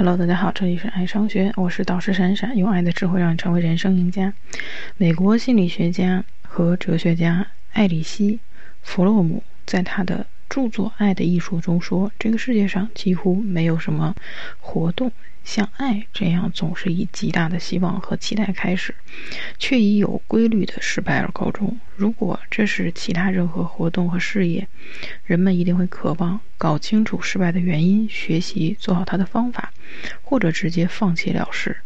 Hello，大家好，这里是爱商学，我是导师闪闪，用爱的智慧让你成为人生赢家。美国心理学家和哲学家艾里希·弗洛姆在他的著作《爱的艺术》中说，这个世界上几乎没有什么活动。像爱这样总是以极大的希望和期待开始，却以有规律的失败而告终。如果这是其他任何活动和事业，人们一定会渴望搞清楚失败的原因，学习做好它的方法，或者直接放弃了事。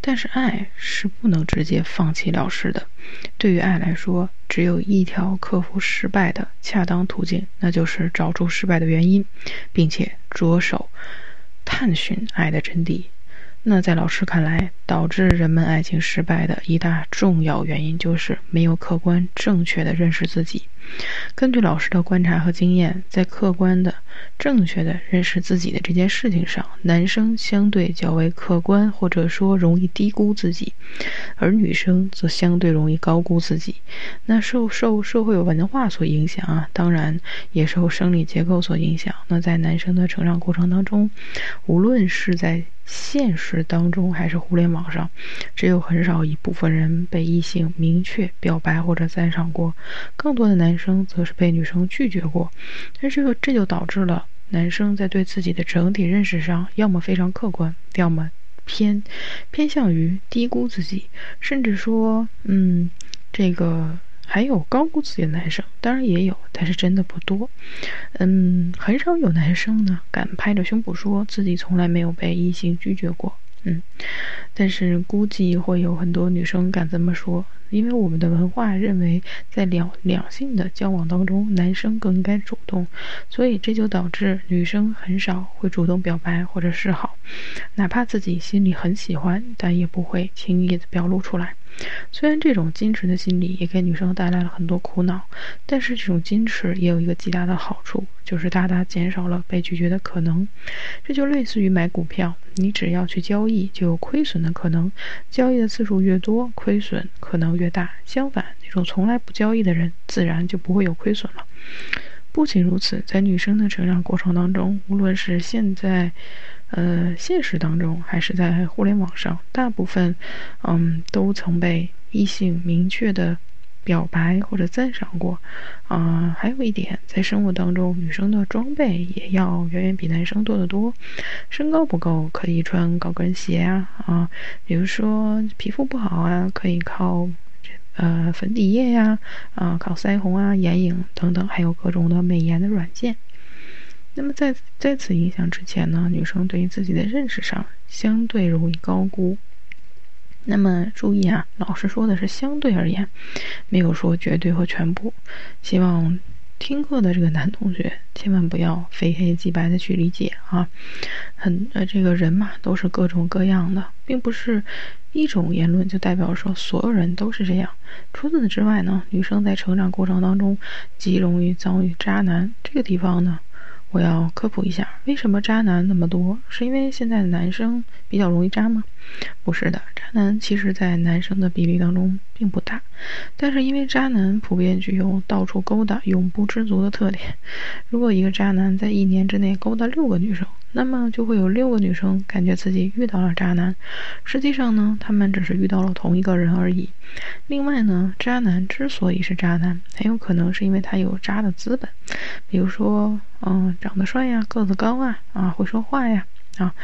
但是爱是不能直接放弃了事的。对于爱来说，只有一条克服失败的恰当途径，那就是找出失败的原因，并且着手。探寻爱的真谛。那在老师看来，导致人们爱情失败的一大重要原因，就是没有客观正确的认识自己。根据老师的观察和经验，在客观的、正确的认识自己的这件事情上，男生相对较为客观，或者说容易低估自己，而女生则相对容易高估自己。那受受社会文化所影响啊，当然也受生理结构所影响。那在男生的成长过程当中，无论是在现实当中还是互联网上，只有很少一部分人被异性明确表白或者赞赏过，更多的男生则是被女生拒绝过。但这这就导致了男生在对自己的整体认识上，要么非常客观，要么偏偏向于低估自己，甚至说，嗯，这个。还有高估自己的男生，当然也有，但是真的不多。嗯，很少有男生呢敢拍着胸脯说自己从来没有被异性拒绝过。嗯，但是估计会有很多女生敢这么说，因为我们的文化认为在两两性的交往当中，男生更应该主动，所以这就导致女生很少会主动表白或者示好，哪怕自己心里很喜欢，但也不会轻易的表露出来。虽然这种矜持的心理也给女生带来了很多苦恼，但是这种矜持也有一个极大的好处，就是大大减少了被拒绝的可能。这就类似于买股票，你只要去交易，就有亏损的可能。交易的次数越多，亏损可能越大。相反，那种从来不交易的人，自然就不会有亏损了。不仅如此，在女生的成长过程当中，无论是现在。呃，现实当中还是在互联网上，大部分，嗯，都曾被异性明确的表白或者赞赏过。啊，还有一点，在生活当中，女生的装备也要远远比男生多得多。身高不够，可以穿高跟鞋啊啊，比如说皮肤不好啊，可以靠呃粉底液呀啊，靠腮红啊、眼影等等，还有各种的美颜的软件。那么在在此影响之前呢，女生对于自己的认识上相对容易高估。那么注意啊，老师说的是相对而言，没有说绝对和全部。希望听课的这个男同学千万不要非黑即白的去理解啊。很呃，这个人嘛，都是各种各样的，并不是一种言论就代表说所有人都是这样。除此之外呢，女生在成长过程当中极容易遭遇渣男，这个地方呢。我要科普一下，为什么渣男那么多？是因为现在的男生比较容易渣吗？不是的，渣男其实在男生的比例当中并不大，但是因为渣男普遍具有到处勾搭、永不知足的特点。如果一个渣男在一年之内勾搭六个女生，那么就会有六个女生感觉自己遇到了渣男。实际上呢，他们只是遇到了同一个人而已。另外呢，渣男之所以是渣男，很有可能是因为他有渣的资本，比如说，嗯，长得帅呀，个子高啊，啊，会说话呀，啊，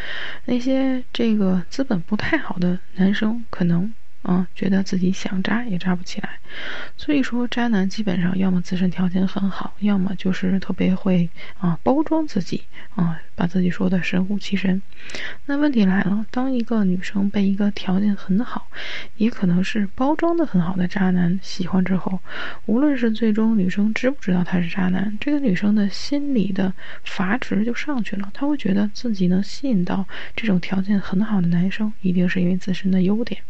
那些这个资本不太好的男生可能。啊，觉得自己想扎也扎不起来，所以说渣男基本上要么自身条件很好，要么就是特别会啊包装自己啊，把自己说的神乎其神。那问题来了，当一个女生被一个条件很好，也可能是包装的很好的渣男喜欢之后，无论是最终女生知不知道他是渣男，这个女生的心理的阀值就上去了，她会觉得自己能吸引到这种条件很好的男生，一定是因为自身的优点。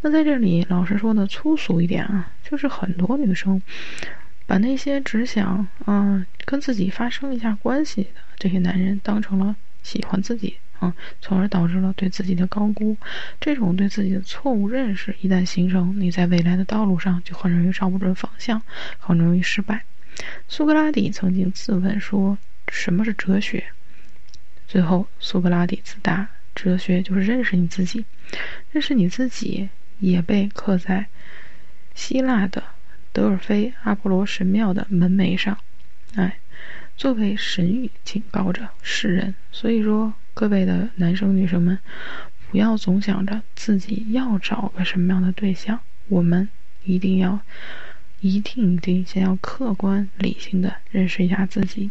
那在这里，老实说的粗俗一点啊，就是很多女生把那些只想啊跟自己发生一下关系的这些男人当成了喜欢自己啊，从而导致了对自己的高估。这种对自己的错误认识一旦形成，你在未来的道路上就很容易找不准方向，很容易失败。苏格拉底曾经自问说：“什么是哲学？”最后，苏格拉底自答。哲学就是认识你自己，认识你自己也被刻在希腊的德尔菲阿波罗神庙的门楣上，哎，作为神谕警告着世人。所以说，各位的男生女生们，不要总想着自己要找个什么样的对象，我们一定要，一定一定先要客观理性的认识一下自己。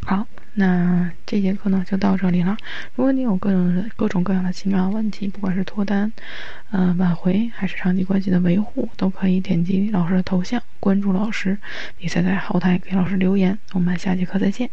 好。那这节课呢就到这里了。如果你有各种各种各样的情感问题，不管是脱单、呃挽回，还是长期关系的维护，都可以点击老师的头像关注老师，并且在后台给老师留言。我们下节课再见。